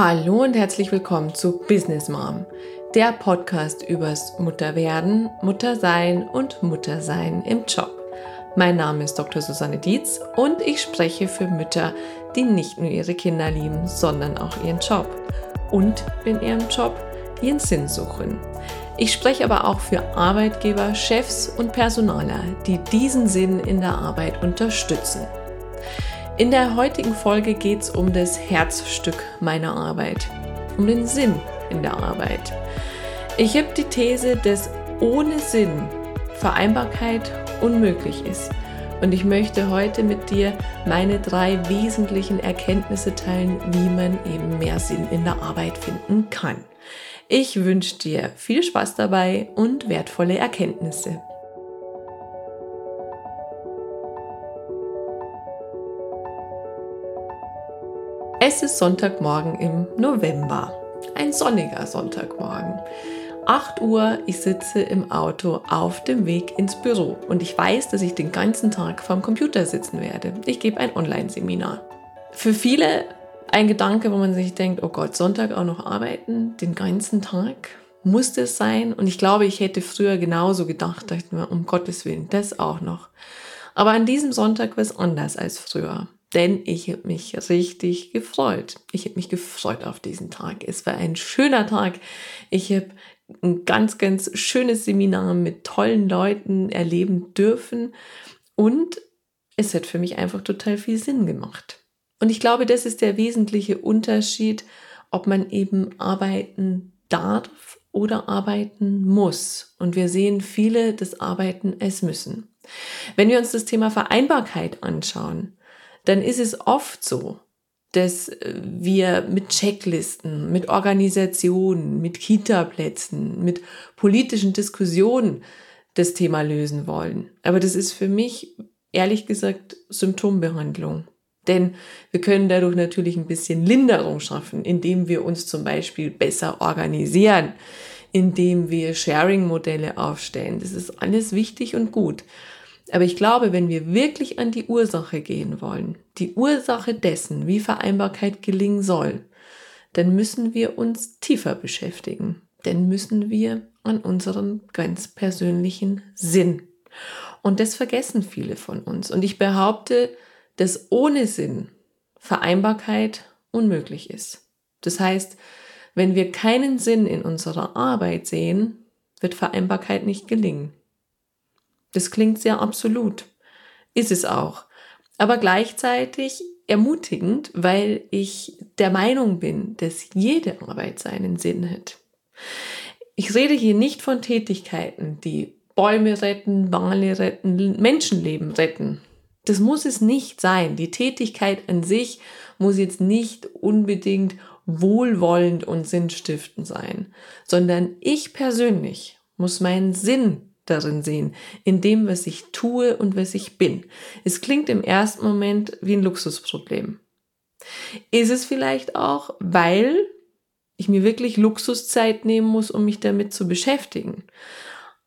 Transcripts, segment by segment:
Hallo und herzlich willkommen zu Business Mom, der Podcast übers Mutterwerden, Muttersein und Muttersein im Job. Mein Name ist Dr. Susanne Dietz und ich spreche für Mütter, die nicht nur ihre Kinder lieben, sondern auch ihren Job und in ihrem Job ihren Sinn suchen. Ich spreche aber auch für Arbeitgeber, Chefs und Personaler, die diesen Sinn in der Arbeit unterstützen. In der heutigen Folge geht es um das Herzstück meiner Arbeit, um den Sinn in der Arbeit. Ich habe die These, dass ohne Sinn Vereinbarkeit unmöglich ist. Und ich möchte heute mit dir meine drei wesentlichen Erkenntnisse teilen, wie man eben mehr Sinn in der Arbeit finden kann. Ich wünsche dir viel Spaß dabei und wertvolle Erkenntnisse. Es ist Sonntagmorgen im November. Ein sonniger Sonntagmorgen. 8 Uhr, ich sitze im Auto auf dem Weg ins Büro und ich weiß, dass ich den ganzen Tag vorm Computer sitzen werde. Ich gebe ein Online-Seminar. Für viele ein Gedanke, wo man sich denkt, oh Gott, Sonntag auch noch arbeiten, den ganzen Tag. Muss das sein? Und ich glaube, ich hätte früher genauso gedacht, dachte mir, um Gottes Willen, das auch noch. Aber an diesem Sonntag war es anders als früher denn ich habe mich richtig gefreut. Ich habe mich gefreut auf diesen Tag. Es war ein schöner Tag. Ich habe ein ganz, ganz schönes Seminar mit tollen Leuten erleben dürfen und es hat für mich einfach total viel Sinn gemacht. Und ich glaube, das ist der wesentliche Unterschied, ob man eben arbeiten darf oder arbeiten muss. Und wir sehen viele das Arbeiten es müssen. Wenn wir uns das Thema Vereinbarkeit anschauen, dann ist es oft so, dass wir mit Checklisten, mit Organisationen, mit Kita-Plätzen, mit politischen Diskussionen das Thema lösen wollen. Aber das ist für mich ehrlich gesagt Symptombehandlung. Denn wir können dadurch natürlich ein bisschen Linderung schaffen, indem wir uns zum Beispiel besser organisieren, indem wir Sharing-Modelle aufstellen. Das ist alles wichtig und gut. Aber ich glaube, wenn wir wirklich an die Ursache gehen wollen, die Ursache dessen, wie Vereinbarkeit gelingen soll, dann müssen wir uns tiefer beschäftigen. Dann müssen wir an unseren ganz persönlichen Sinn. Und das vergessen viele von uns. Und ich behaupte, dass ohne Sinn Vereinbarkeit unmöglich ist. Das heißt, wenn wir keinen Sinn in unserer Arbeit sehen, wird Vereinbarkeit nicht gelingen. Das klingt sehr absolut. Ist es auch. Aber gleichzeitig ermutigend, weil ich der Meinung bin, dass jede Arbeit seinen Sinn hat. Ich rede hier nicht von Tätigkeiten, die Bäume retten, Wale retten, Menschenleben retten. Das muss es nicht sein. Die Tätigkeit an sich muss jetzt nicht unbedingt wohlwollend und sinnstiftend sein, sondern ich persönlich muss meinen Sinn darin sehen, in dem, was ich tue und was ich bin. Es klingt im ersten Moment wie ein Luxusproblem. Ist es vielleicht auch, weil ich mir wirklich Luxuszeit nehmen muss, um mich damit zu beschäftigen.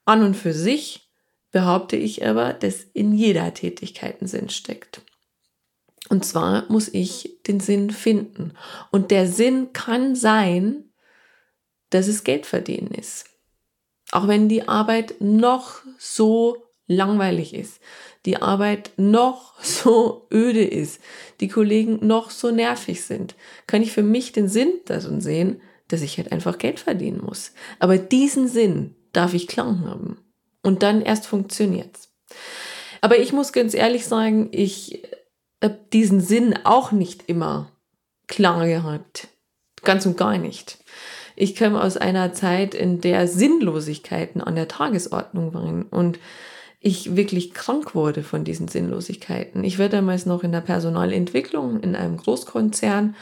An und für sich behaupte ich aber, dass in jeder Tätigkeit ein Sinn steckt. Und zwar muss ich den Sinn finden. Und der Sinn kann sein, dass es Geld verdienen ist. Auch wenn die Arbeit noch so langweilig ist, die Arbeit noch so öde ist, die Kollegen noch so nervig sind, kann ich für mich den Sinn darin sehen, dass ich halt einfach Geld verdienen muss. Aber diesen Sinn darf ich klar haben. Und dann erst funktioniert's. Aber ich muss ganz ehrlich sagen, ich habe diesen Sinn auch nicht immer klar gehabt. Ganz und gar nicht. Ich komme aus einer Zeit, in der Sinnlosigkeiten an der Tagesordnung waren und ich wirklich krank wurde von diesen Sinnlosigkeiten. Ich war damals noch in der Personalentwicklung in einem Großkonzern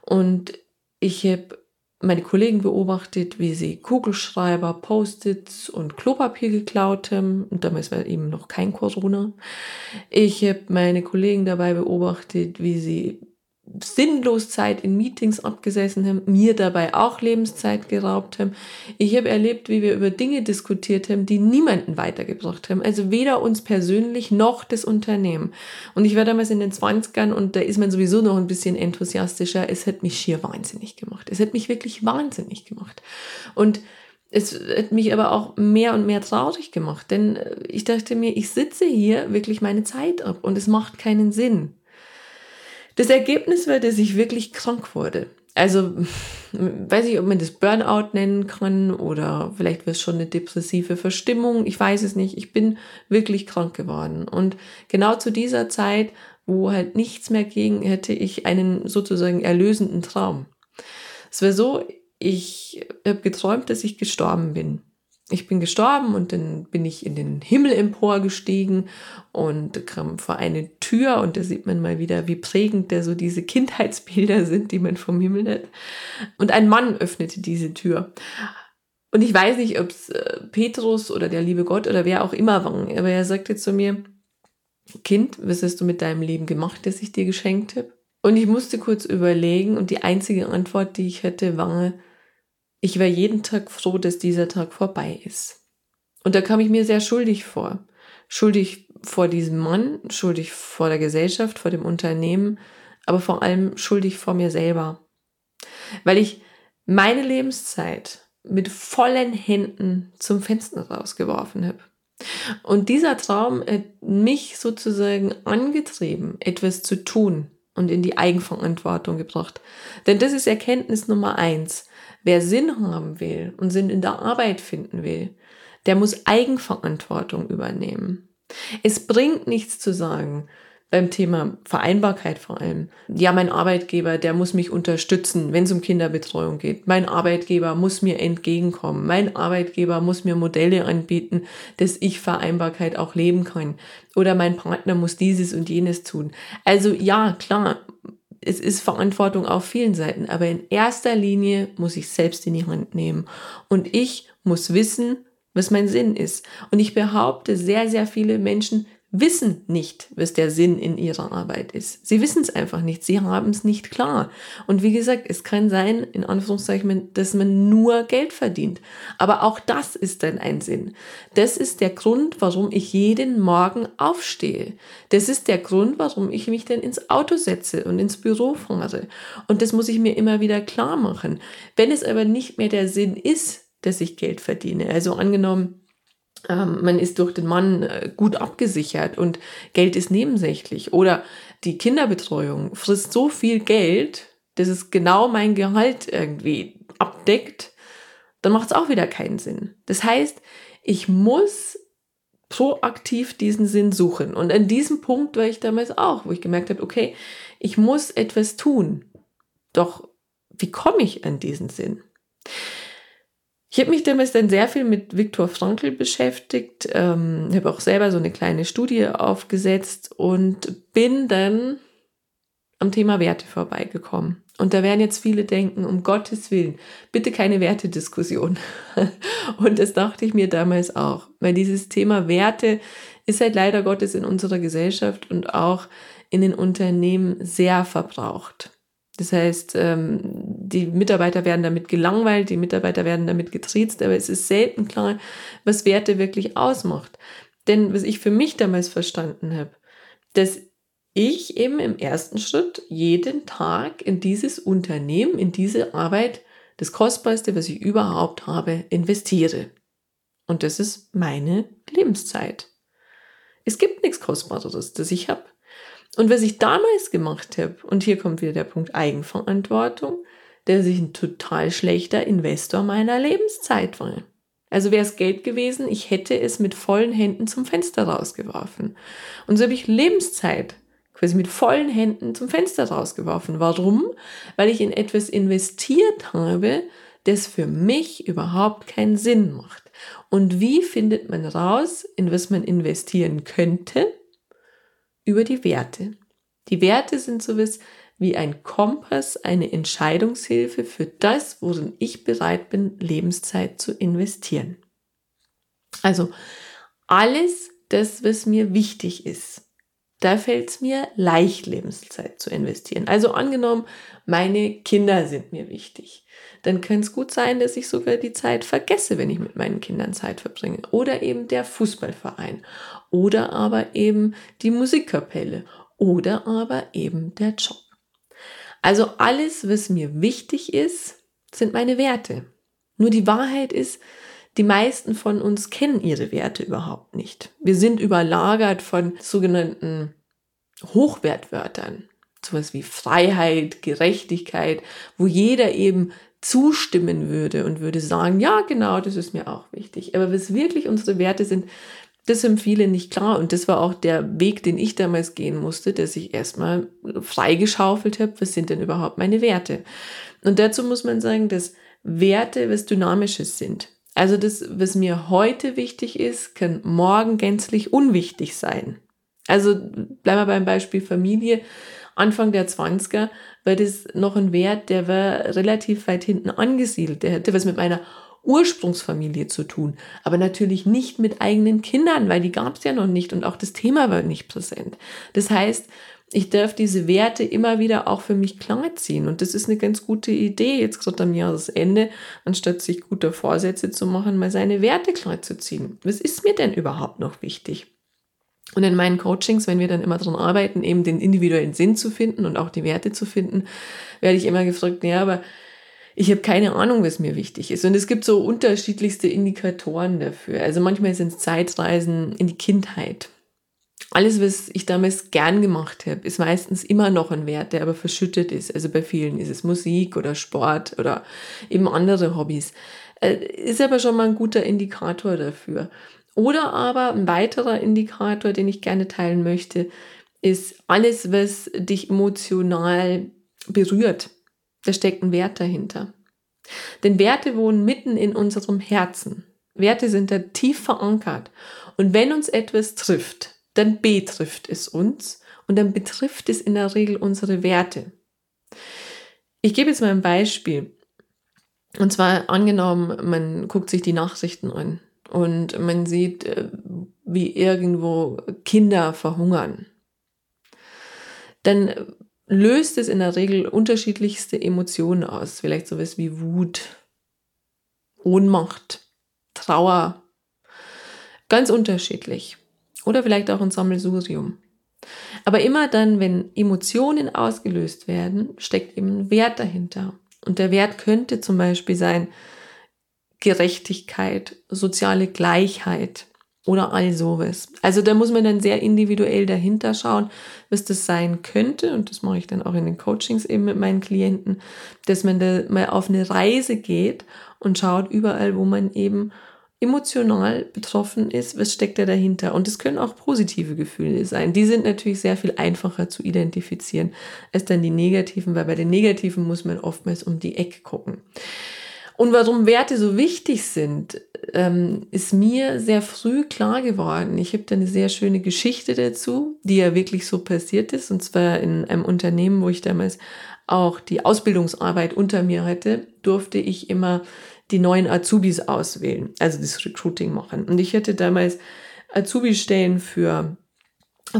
und ich habe meine Kollegen beobachtet, wie sie Kugelschreiber, Post-its und Klopapier geklaut haben. Und damals war eben noch kein Corona. Ich habe meine Kollegen dabei beobachtet, wie sie sinnlos Zeit in Meetings abgesessen haben, mir dabei auch Lebenszeit geraubt haben. Ich habe erlebt, wie wir über Dinge diskutiert haben, die niemanden weitergebracht haben. Also weder uns persönlich noch das Unternehmen. Und ich war damals in den 20ern und da ist man sowieso noch ein bisschen enthusiastischer. Es hat mich schier wahnsinnig gemacht. Es hat mich wirklich wahnsinnig gemacht. Und es hat mich aber auch mehr und mehr traurig gemacht, denn ich dachte mir, ich sitze hier wirklich meine Zeit ab und es macht keinen Sinn. Das Ergebnis war, dass ich wirklich krank wurde. Also, weiß ich, ob man das Burnout nennen kann oder vielleicht war es schon eine depressive Verstimmung. Ich weiß es nicht. Ich bin wirklich krank geworden. Und genau zu dieser Zeit, wo halt nichts mehr ging, hätte ich einen sozusagen erlösenden Traum. Es war so, ich habe geträumt, dass ich gestorben bin ich bin gestorben und dann bin ich in den Himmel emporgestiegen und kam vor eine Tür und da sieht man mal wieder, wie prägend da so diese Kindheitsbilder sind, die man vom Himmel hat. Und ein Mann öffnete diese Tür. Und ich weiß nicht, ob es äh, Petrus oder der liebe Gott oder wer auch immer war, aber er sagte zu mir, Kind, was hast du mit deinem Leben gemacht, das ich dir geschenkt habe? Und ich musste kurz überlegen und die einzige Antwort, die ich hätte, war, ich war jeden Tag froh, dass dieser Tag vorbei ist. Und da kam ich mir sehr schuldig vor. Schuldig vor diesem Mann, schuldig vor der Gesellschaft, vor dem Unternehmen, aber vor allem schuldig vor mir selber. Weil ich meine Lebenszeit mit vollen Händen zum Fenster rausgeworfen habe. Und dieser Traum hat mich sozusagen angetrieben, etwas zu tun und in die Eigenverantwortung gebracht. Denn das ist Erkenntnis Nummer eins. Wer Sinn haben will und Sinn in der Arbeit finden will, der muss Eigenverantwortung übernehmen. Es bringt nichts zu sagen, beim Thema Vereinbarkeit vor allem. Ja, mein Arbeitgeber, der muss mich unterstützen, wenn es um Kinderbetreuung geht. Mein Arbeitgeber muss mir entgegenkommen. Mein Arbeitgeber muss mir Modelle anbieten, dass ich Vereinbarkeit auch leben kann. Oder mein Partner muss dieses und jenes tun. Also ja, klar, es ist Verantwortung auf vielen Seiten, aber in erster Linie muss ich selbst in die Hand nehmen. Und ich muss wissen, was mein Sinn ist. Und ich behaupte, sehr, sehr viele Menschen wissen nicht, was der Sinn in ihrer Arbeit ist. Sie wissen es einfach nicht. Sie haben es nicht klar. Und wie gesagt, es kann sein, in Anführungszeichen, dass man nur Geld verdient. Aber auch das ist dann ein Sinn. Das ist der Grund, warum ich jeden Morgen aufstehe. Das ist der Grund, warum ich mich dann ins Auto setze und ins Büro fahre. Und das muss ich mir immer wieder klar machen. Wenn es aber nicht mehr der Sinn ist, dass ich Geld verdiene, also angenommen, man ist durch den Mann äh, gut abgesichert und Geld ist nebensächlich. Oder die Kinderbetreuung frisst so viel Geld, dass es genau mein Gehalt irgendwie abdeckt, dann macht es auch wieder keinen Sinn. Das heißt, ich muss proaktiv diesen Sinn suchen. Und an diesem Punkt war ich damals auch, wo ich gemerkt habe, okay, ich muss etwas tun. Doch wie komme ich an diesen Sinn? Ich habe mich damals dann sehr viel mit Viktor Frankl beschäftigt, ähm, habe auch selber so eine kleine Studie aufgesetzt und bin dann am Thema Werte vorbeigekommen. Und da werden jetzt viele denken, um Gottes Willen, bitte keine Wertediskussion. und das dachte ich mir damals auch, weil dieses Thema Werte ist halt leider Gottes in unserer Gesellschaft und auch in den Unternehmen sehr verbraucht. Das heißt, ähm, die Mitarbeiter werden damit gelangweilt, die Mitarbeiter werden damit getriezt, aber es ist selten klar, was Werte wirklich ausmacht. Denn was ich für mich damals verstanden habe, dass ich eben im ersten Schritt jeden Tag in dieses Unternehmen, in diese Arbeit, das Kostbarste, was ich überhaupt habe, investiere. Und das ist meine Lebenszeit. Es gibt nichts Kostbareres, das ich habe. Und was ich damals gemacht habe, und hier kommt wieder der Punkt Eigenverantwortung, dass ich ein total schlechter Investor meiner Lebenszeit war. Also wäre es Geld gewesen, ich hätte es mit vollen Händen zum Fenster rausgeworfen. Und so habe ich Lebenszeit quasi mit vollen Händen zum Fenster rausgeworfen. Warum? Weil ich in etwas investiert habe, das für mich überhaupt keinen Sinn macht. Und wie findet man raus, in was man investieren könnte? über die Werte. Die Werte sind sowas wie ein Kompass, eine Entscheidungshilfe für das, worin ich bereit bin, Lebenszeit zu investieren. Also alles das, was mir wichtig ist. da fällt es mir leicht, Lebenszeit zu investieren. Also angenommen, meine Kinder sind mir wichtig. Dann kann es gut sein, dass ich sogar die Zeit vergesse, wenn ich mit meinen Kindern Zeit verbringe. Oder eben der Fußballverein. Oder aber eben die Musikkapelle. Oder aber eben der Job. Also alles, was mir wichtig ist, sind meine Werte. Nur die Wahrheit ist, die meisten von uns kennen ihre Werte überhaupt nicht. Wir sind überlagert von sogenannten Hochwertwörtern. Sowas wie Freiheit, Gerechtigkeit, wo jeder eben zustimmen würde und würde sagen, ja, genau, das ist mir auch wichtig. Aber was wirklich unsere Werte sind, das viele nicht klar. Und das war auch der Weg, den ich damals gehen musste, dass ich erstmal freigeschaufelt habe, was sind denn überhaupt meine Werte. Und dazu muss man sagen, dass Werte was Dynamisches sind. Also das, was mir heute wichtig ist, kann morgen gänzlich unwichtig sein. Also bleiben wir beim Beispiel Familie. Anfang der 20er war das noch ein Wert, der war relativ weit hinten angesiedelt. Der hatte was mit meiner Ursprungsfamilie zu tun, aber natürlich nicht mit eigenen Kindern, weil die gab es ja noch nicht und auch das Thema war nicht präsent. Das heißt, ich darf diese Werte immer wieder auch für mich klarziehen. Und das ist eine ganz gute Idee, jetzt gerade am Jahresende, anstatt sich gute Vorsätze zu machen, mal seine Werte klarzuziehen. Was ist mir denn überhaupt noch wichtig? Und in meinen Coachings, wenn wir dann immer daran arbeiten, eben den individuellen Sinn zu finden und auch die Werte zu finden, werde ich immer gefragt, ja, aber ich habe keine Ahnung, was mir wichtig ist. Und es gibt so unterschiedlichste Indikatoren dafür. Also manchmal sind es Zeitreisen in die Kindheit. Alles, was ich damals gern gemacht habe, ist meistens immer noch ein Wert, der aber verschüttet ist. Also bei vielen ist es Musik oder Sport oder eben andere Hobbys. Äh, ist aber schon mal ein guter Indikator dafür. Oder aber ein weiterer Indikator, den ich gerne teilen möchte, ist alles, was dich emotional berührt. Da steckt ein Wert dahinter. Denn Werte wohnen mitten in unserem Herzen. Werte sind da tief verankert. Und wenn uns etwas trifft, dann betrifft es uns und dann betrifft es in der Regel unsere Werte. Ich gebe jetzt mal ein Beispiel. Und zwar angenommen, man guckt sich die Nachrichten an und man sieht, äh, wie irgendwo Kinder verhungern. Dann löst es in der Regel unterschiedlichste Emotionen aus. Vielleicht sowas wie Wut, Ohnmacht, Trauer. Ganz unterschiedlich oder vielleicht auch ein Sammelsurium. Aber immer dann, wenn Emotionen ausgelöst werden, steckt eben ein Wert dahinter. Und der Wert könnte zum Beispiel sein Gerechtigkeit, soziale Gleichheit oder all sowas. Also da muss man dann sehr individuell dahinter schauen, was das sein könnte. Und das mache ich dann auch in den Coachings eben mit meinen Klienten, dass man da mal auf eine Reise geht und schaut überall, wo man eben emotional betroffen ist, was steckt da dahinter? Und es können auch positive Gefühle sein. Die sind natürlich sehr viel einfacher zu identifizieren als dann die negativen, weil bei den negativen muss man oftmals um die Ecke gucken. Und warum Werte so wichtig sind, ähm, ist mir sehr früh klar geworden. Ich habe da eine sehr schöne Geschichte dazu, die ja wirklich so passiert ist. Und zwar in einem Unternehmen, wo ich damals auch die Ausbildungsarbeit unter mir hatte, durfte ich immer die neuen Azubis auswählen, also das Recruiting machen. Und ich hätte damals Azubi-Stellen für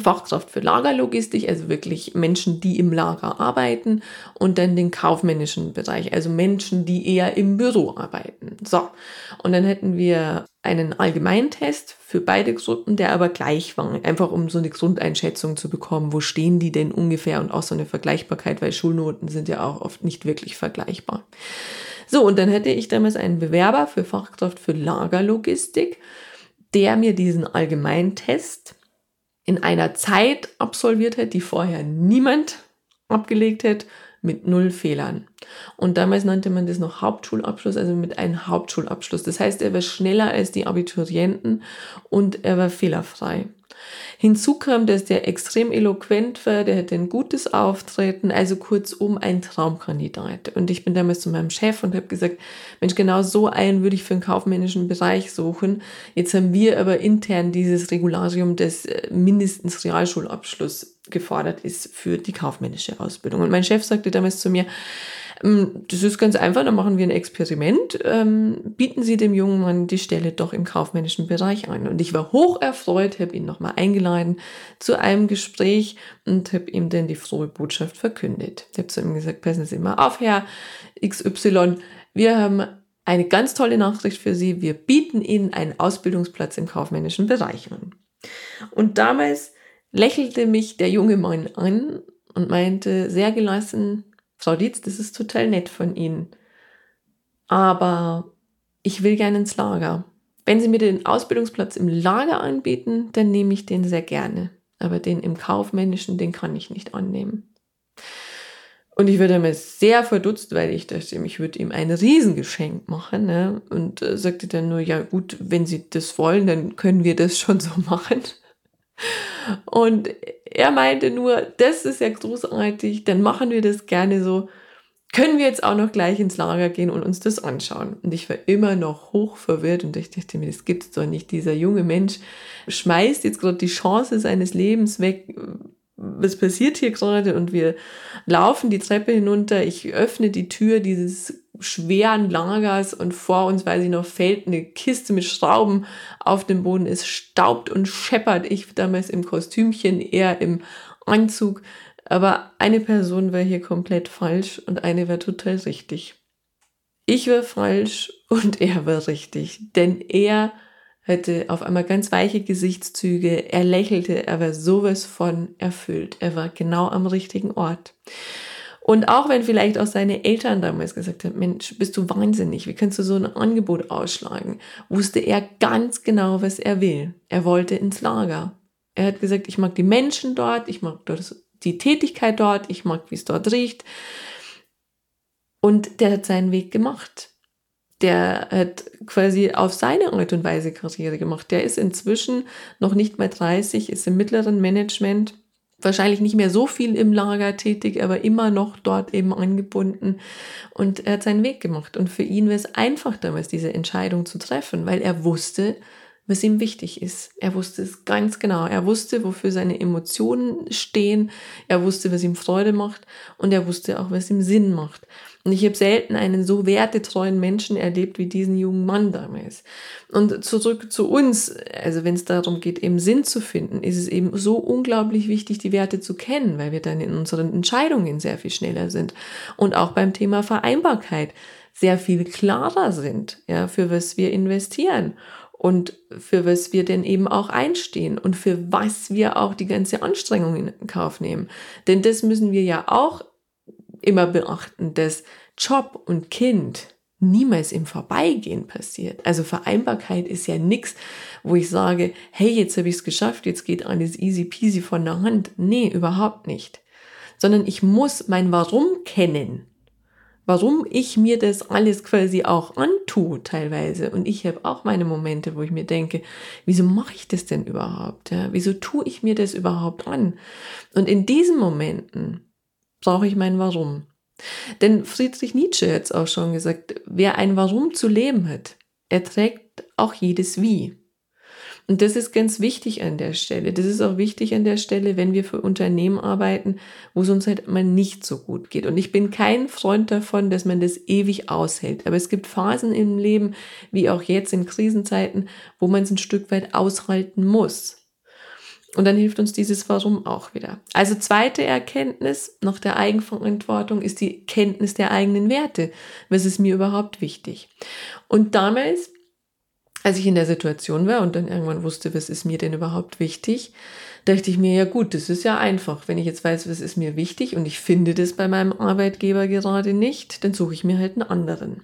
Fachkraft für Lagerlogistik, also wirklich Menschen, die im Lager arbeiten und dann den kaufmännischen Bereich, also Menschen, die eher im Büro arbeiten. So, und dann hätten wir einen Allgemeintest für beide Gruppen, der aber gleich war, einfach um so eine Grundeinschätzung zu bekommen, wo stehen die denn ungefähr und auch so eine Vergleichbarkeit, weil Schulnoten sind ja auch oft nicht wirklich vergleichbar. So, und dann hätte ich damals einen Bewerber für Fachkraft für Lagerlogistik, der mir diesen Allgemeintest in einer Zeit absolviert hat, die vorher niemand abgelegt hat, mit null Fehlern. Und damals nannte man das noch Hauptschulabschluss, also mit einem Hauptschulabschluss. Das heißt, er war schneller als die Abiturienten und er war fehlerfrei. Hinzu kam, dass der extrem eloquent war, der hatte ein gutes Auftreten, also kurzum ein Traumkandidat. Und ich bin damals zu meinem Chef und habe gesagt, Mensch, genau so einen würde ich für den kaufmännischen Bereich suchen. Jetzt haben wir aber intern dieses Regularium, das äh, mindestens Realschulabschluss gefordert ist für die kaufmännische Ausbildung. Und mein Chef sagte damals zu mir, das ist ganz einfach, dann machen wir ein Experiment. Ähm, bieten Sie dem jungen Mann die Stelle doch im kaufmännischen Bereich an. Und ich war hoch erfreut, habe ihn nochmal eingeladen zu einem Gespräch und habe ihm dann die frohe Botschaft verkündet. Ich habe zu ihm gesagt, passen Sie mal auf, Herr XY, wir haben eine ganz tolle Nachricht für Sie. Wir bieten Ihnen einen Ausbildungsplatz im kaufmännischen Bereich an. Und damals lächelte mich der junge Mann an und meinte sehr gelassen, Frau Dietz, das ist total nett von Ihnen. Aber ich will gerne ins Lager. Wenn Sie mir den Ausbildungsplatz im Lager anbieten, dann nehme ich den sehr gerne. Aber den im kaufmännischen, den kann ich nicht annehmen. Und ich würde mir sehr verdutzt, weil ich dachte, ich würde ihm ein Riesengeschenk machen. Ne? Und äh, sagte dann nur, ja gut, wenn Sie das wollen, dann können wir das schon so machen. Und er meinte nur, das ist ja großartig, dann machen wir das gerne so. Können wir jetzt auch noch gleich ins Lager gehen und uns das anschauen? Und ich war immer noch hoch verwirrt und ich dachte mir, das gibt's doch nicht. Dieser junge Mensch schmeißt jetzt gerade die Chance seines Lebens weg. Was passiert hier gerade? Und wir laufen die Treppe hinunter. Ich öffne die Tür dieses schweren Lagers und vor uns, weiß ich noch, fällt eine Kiste mit Schrauben auf den Boden. Es staubt und scheppert. Ich damals im Kostümchen, eher im Anzug. Aber eine Person war hier komplett falsch und eine war total richtig. Ich war falsch und er war richtig, denn er hatte auf einmal ganz weiche Gesichtszüge, er lächelte, er war sowas von erfüllt, er war genau am richtigen Ort. Und auch wenn vielleicht auch seine Eltern damals gesagt haben, Mensch, bist du wahnsinnig, wie kannst du so ein Angebot ausschlagen, wusste er ganz genau, was er will. Er wollte ins Lager. Er hat gesagt, ich mag die Menschen dort, ich mag die Tätigkeit dort, ich mag, wie es dort riecht. Und der hat seinen Weg gemacht. Der hat quasi auf seine Art und Weise Karriere gemacht. Der ist inzwischen noch nicht mal 30, ist im mittleren Management wahrscheinlich nicht mehr so viel im Lager tätig, aber immer noch dort eben angebunden. Und er hat seinen Weg gemacht. Und für ihn war es einfach damals, diese Entscheidung zu treffen, weil er wusste, was ihm wichtig ist. Er wusste es ganz genau. Er wusste, wofür seine Emotionen stehen. Er wusste, was ihm Freude macht. Und er wusste auch, was ihm Sinn macht. Und ich habe selten einen so wertetreuen Menschen erlebt wie diesen jungen Mann damals. Und zurück zu uns, also wenn es darum geht, eben Sinn zu finden, ist es eben so unglaublich wichtig, die Werte zu kennen, weil wir dann in unseren Entscheidungen sehr viel schneller sind. Und auch beim Thema Vereinbarkeit sehr viel klarer sind, ja, für was wir investieren und für was wir denn eben auch einstehen und für was wir auch die ganze Anstrengung in Kauf nehmen. Denn das müssen wir ja auch immer beachten, dass Job und Kind niemals im Vorbeigehen passiert. Also Vereinbarkeit ist ja nichts, wo ich sage, hey, jetzt habe ich es geschafft, jetzt geht alles easy peasy von der Hand. Nee, überhaupt nicht. Sondern ich muss mein Warum kennen. Warum ich mir das alles quasi auch antue teilweise. Und ich habe auch meine Momente, wo ich mir denke, wieso mache ich das denn überhaupt? Ja? Wieso tue ich mir das überhaupt an? Und in diesen Momenten brauche ich mein Warum. Denn Friedrich Nietzsche hat es auch schon gesagt, wer ein Warum zu leben hat, erträgt auch jedes Wie. Und das ist ganz wichtig an der Stelle. Das ist auch wichtig an der Stelle, wenn wir für Unternehmen arbeiten, wo es uns halt mal nicht so gut geht. Und ich bin kein Freund davon, dass man das ewig aushält. Aber es gibt Phasen im Leben, wie auch jetzt in Krisenzeiten, wo man es ein Stück weit aushalten muss. Und dann hilft uns dieses Warum auch wieder. Also zweite Erkenntnis nach der Eigenverantwortung ist die Kenntnis der eigenen Werte. Was ist mir überhaupt wichtig? Und damals, als ich in der Situation war und dann irgendwann wusste, was ist mir denn überhaupt wichtig, dachte ich mir, ja gut, das ist ja einfach. Wenn ich jetzt weiß, was ist mir wichtig und ich finde das bei meinem Arbeitgeber gerade nicht, dann suche ich mir halt einen anderen.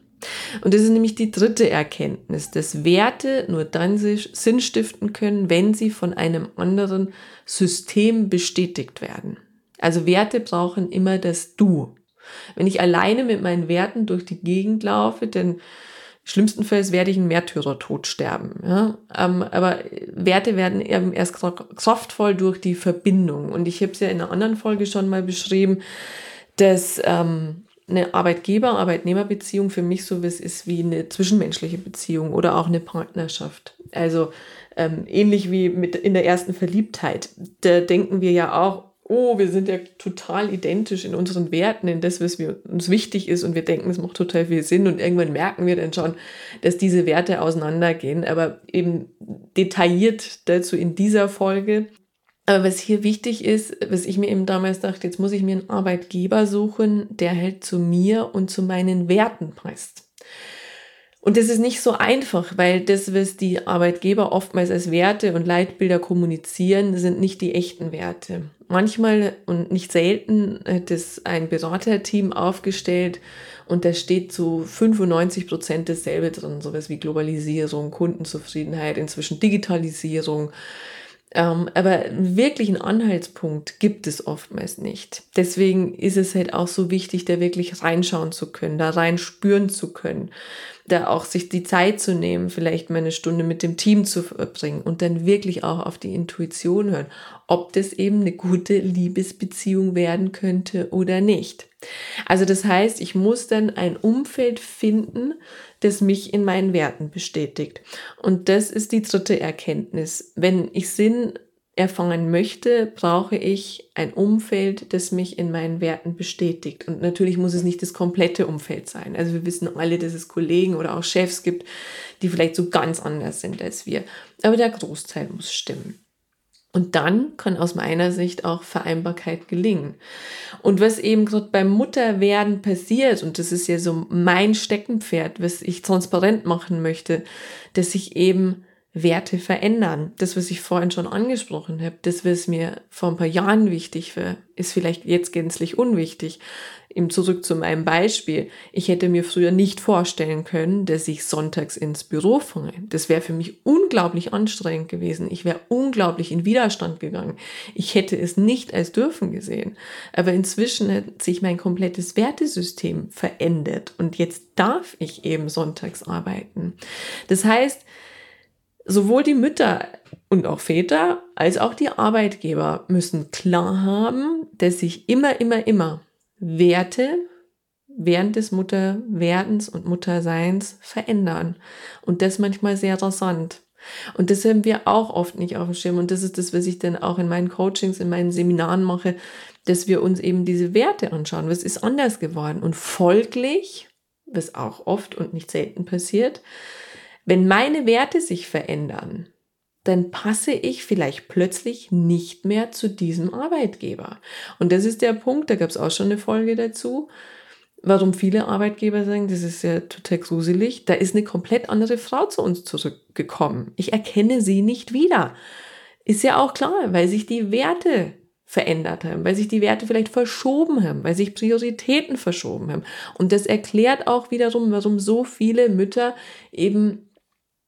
Und das ist nämlich die dritte Erkenntnis, dass Werte nur dann Sinn stiften können, wenn sie von einem anderen System bestätigt werden. Also Werte brauchen immer das Du. Wenn ich alleine mit meinen Werten durch die Gegend laufe, dann schlimmstenfalls werde ich einen Märtyrertod sterben. Ja? Ähm, aber Werte werden eben erst kraftvoll durch die Verbindung. Und ich habe es ja in einer anderen Folge schon mal beschrieben, dass ähm, eine Arbeitgeber-Arbeitnehmer-Beziehung für mich so ist wie eine zwischenmenschliche Beziehung oder auch eine Partnerschaft. Also ähm, ähnlich wie mit in der ersten Verliebtheit. Da denken wir ja auch, oh, wir sind ja total identisch in unseren Werten, in das, was wir, uns wichtig ist und wir denken, es macht total viel Sinn und irgendwann merken wir dann schon, dass diese Werte auseinandergehen, aber eben detailliert dazu in dieser Folge. Aber was hier wichtig ist, was ich mir eben damals dachte, jetzt muss ich mir einen Arbeitgeber suchen, der halt zu mir und zu meinen Werten passt. Und das ist nicht so einfach, weil das, was die Arbeitgeber oftmals als Werte und Leitbilder kommunizieren, sind nicht die echten Werte. Manchmal und nicht selten hat es ein Beraterteam aufgestellt und da steht zu 95 Prozent dasselbe drin, sowas wie Globalisierung, Kundenzufriedenheit, inzwischen Digitalisierung, ähm, aber wirklich einen Anhaltspunkt gibt es oftmals nicht. Deswegen ist es halt auch so wichtig, da wirklich reinschauen zu können, da rein spüren zu können, da auch sich die Zeit zu nehmen, vielleicht mal eine Stunde mit dem Team zu verbringen und dann wirklich auch auf die Intuition hören, ob das eben eine gute Liebesbeziehung werden könnte oder nicht. Also das heißt, ich muss dann ein Umfeld finden, das mich in meinen Werten bestätigt. Und das ist die dritte Erkenntnis. Wenn ich Sinn erfahren möchte, brauche ich ein Umfeld, das mich in meinen Werten bestätigt. Und natürlich muss es nicht das komplette Umfeld sein. Also wir wissen alle, dass es Kollegen oder auch Chefs gibt, die vielleicht so ganz anders sind als wir. Aber der Großteil muss stimmen. Und dann kann aus meiner Sicht auch Vereinbarkeit gelingen. Und was eben gerade beim Mutterwerden passiert, und das ist ja so mein Steckenpferd, was ich transparent machen möchte, dass sich eben Werte verändern. Das, was ich vorhin schon angesprochen habe, das, was mir vor ein paar Jahren wichtig war, ist vielleicht jetzt gänzlich unwichtig. Eben zurück zu meinem Beispiel. Ich hätte mir früher nicht vorstellen können, dass ich sonntags ins Büro fange. Das wäre für mich unglaublich anstrengend gewesen. Ich wäre unglaublich in Widerstand gegangen. Ich hätte es nicht als dürfen gesehen. Aber inzwischen hat sich mein komplettes Wertesystem verändert und jetzt darf ich eben sonntags arbeiten. Das heißt, sowohl die Mütter und auch Väter als auch die Arbeitgeber müssen klar haben, dass sich immer, immer, immer Werte während des Mutterwerdens und Mutterseins verändern. Und das manchmal sehr rasant. Und das haben wir auch oft nicht auf dem Schirm. Und das ist das, was ich dann auch in meinen Coachings, in meinen Seminaren mache, dass wir uns eben diese Werte anschauen. Was ist anders geworden? Und folglich, was auch oft und nicht selten passiert, wenn meine Werte sich verändern, dann passe ich vielleicht plötzlich nicht mehr zu diesem Arbeitgeber. Und das ist der Punkt, da gab es auch schon eine Folge dazu, warum viele Arbeitgeber sagen, das ist ja total gruselig, da ist eine komplett andere Frau zu uns zurückgekommen. Ich erkenne sie nicht wieder. Ist ja auch klar, weil sich die Werte verändert haben, weil sich die Werte vielleicht verschoben haben, weil sich Prioritäten verschoben haben. Und das erklärt auch wiederum, warum so viele Mütter eben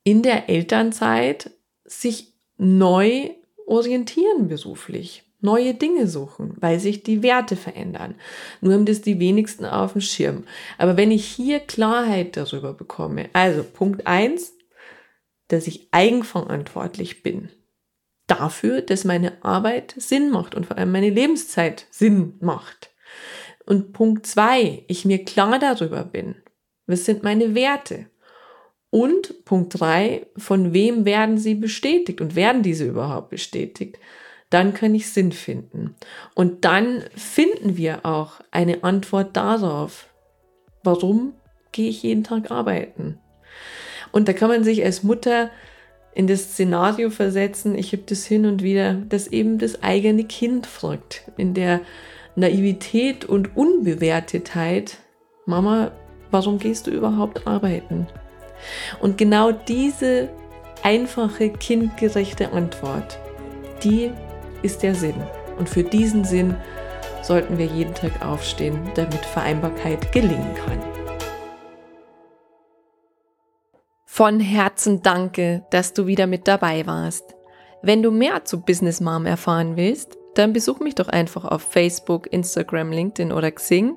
in der Elternzeit sich neu orientieren beruflich, neue Dinge suchen, weil sich die Werte verändern. Nur haben das die wenigsten auf dem Schirm. Aber wenn ich hier Klarheit darüber bekomme, also Punkt eins, dass ich eigenverantwortlich bin dafür, dass meine Arbeit Sinn macht und vor allem meine Lebenszeit Sinn macht. Und Punkt zwei, ich mir klar darüber bin, was sind meine Werte? Und Punkt drei, von wem werden sie bestätigt und werden diese überhaupt bestätigt? Dann kann ich Sinn finden. Und dann finden wir auch eine Antwort darauf, warum gehe ich jeden Tag arbeiten? Und da kann man sich als Mutter in das Szenario versetzen, ich habe das hin und wieder, dass eben das eigene Kind fragt, in der Naivität und Unbewertetheit, Mama, warum gehst du überhaupt arbeiten? Und genau diese einfache, kindgerechte Antwort, die ist der Sinn. Und für diesen Sinn sollten wir jeden Tag aufstehen, damit Vereinbarkeit gelingen kann. Von Herzen danke, dass du wieder mit dabei warst. Wenn du mehr zu Business Mom erfahren willst, dann besuch mich doch einfach auf Facebook, Instagram, LinkedIn oder Xing